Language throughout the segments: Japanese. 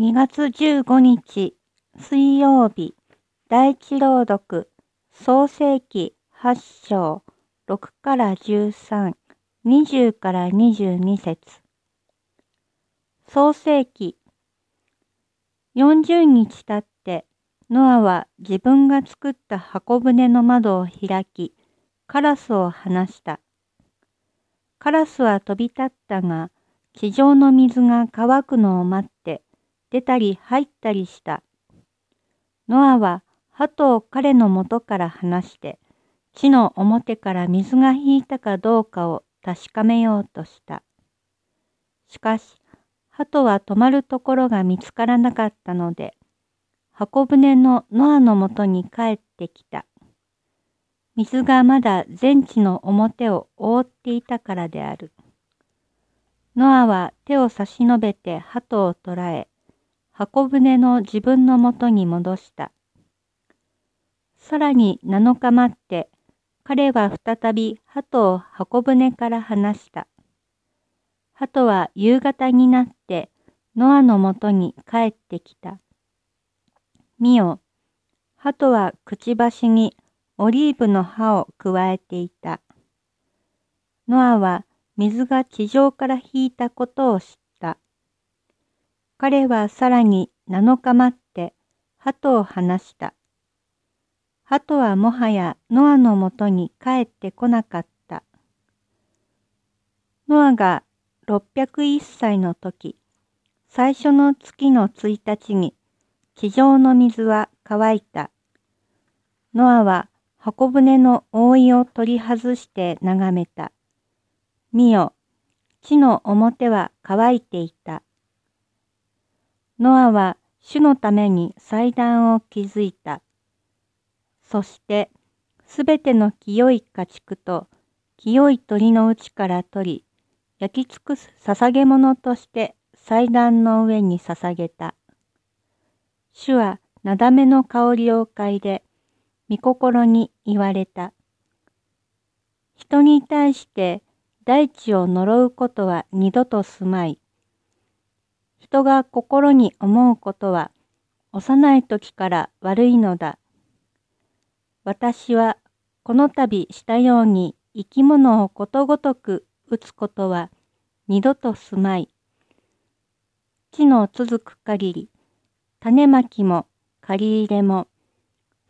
2月15日水曜日第一朗読創世記8章6から13、20から22節創世記40日経ってノアは自分が作った箱舟の窓を開き、カラスを放した。カラスは飛び立ったが、地上の水が乾くのを待って出たり入ったりした。ノアは鳩を彼の元から離して、地の表から水が引いたかどうかを確かめようとした。しかし、鳩は止まるところが見つからなかったので、箱舟のノアのもとに帰ってきた。水がまだ全地の表を覆っていたからである。ノアは手を差し伸べて鳩を捕らえ、箱舟の自分のもとに戻した。さらに7日待って、彼は再び鳩を箱舟から離した。鳩は夕方になってノアのもとに帰ってきた。見よ、鳩はくちばしにオリーブの葉を加えていた。ノアは水が地上から引いたことを知った。彼はさらに7日待って鳩を離した。鳩はもはやノアのもとに帰ってこなかった。ノアが601歳の時、最初の月の1日に地上の水は乾いた。ノアは箱舟の覆いを取り外して眺めた。見よ、地の表は乾いていた。ノアは主のために祭壇を築いた。そして、すべての清い家畜と清い鳥のうちから取り、焼き尽くす捧げ物として祭壇の上に捧げた。主はなだめの香りを嗅いで、御心に言われた。人に対して大地を呪うことは二度とすまい。人が心に思うことは幼い時から悪いのだ。私はこの度したように生き物をことごとく打つことは二度とすまい。地の続く限り、種まきも借り入れも、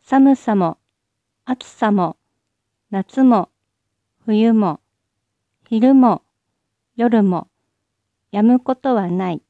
寒さも暑さも夏も冬も昼も夜もやむことはない。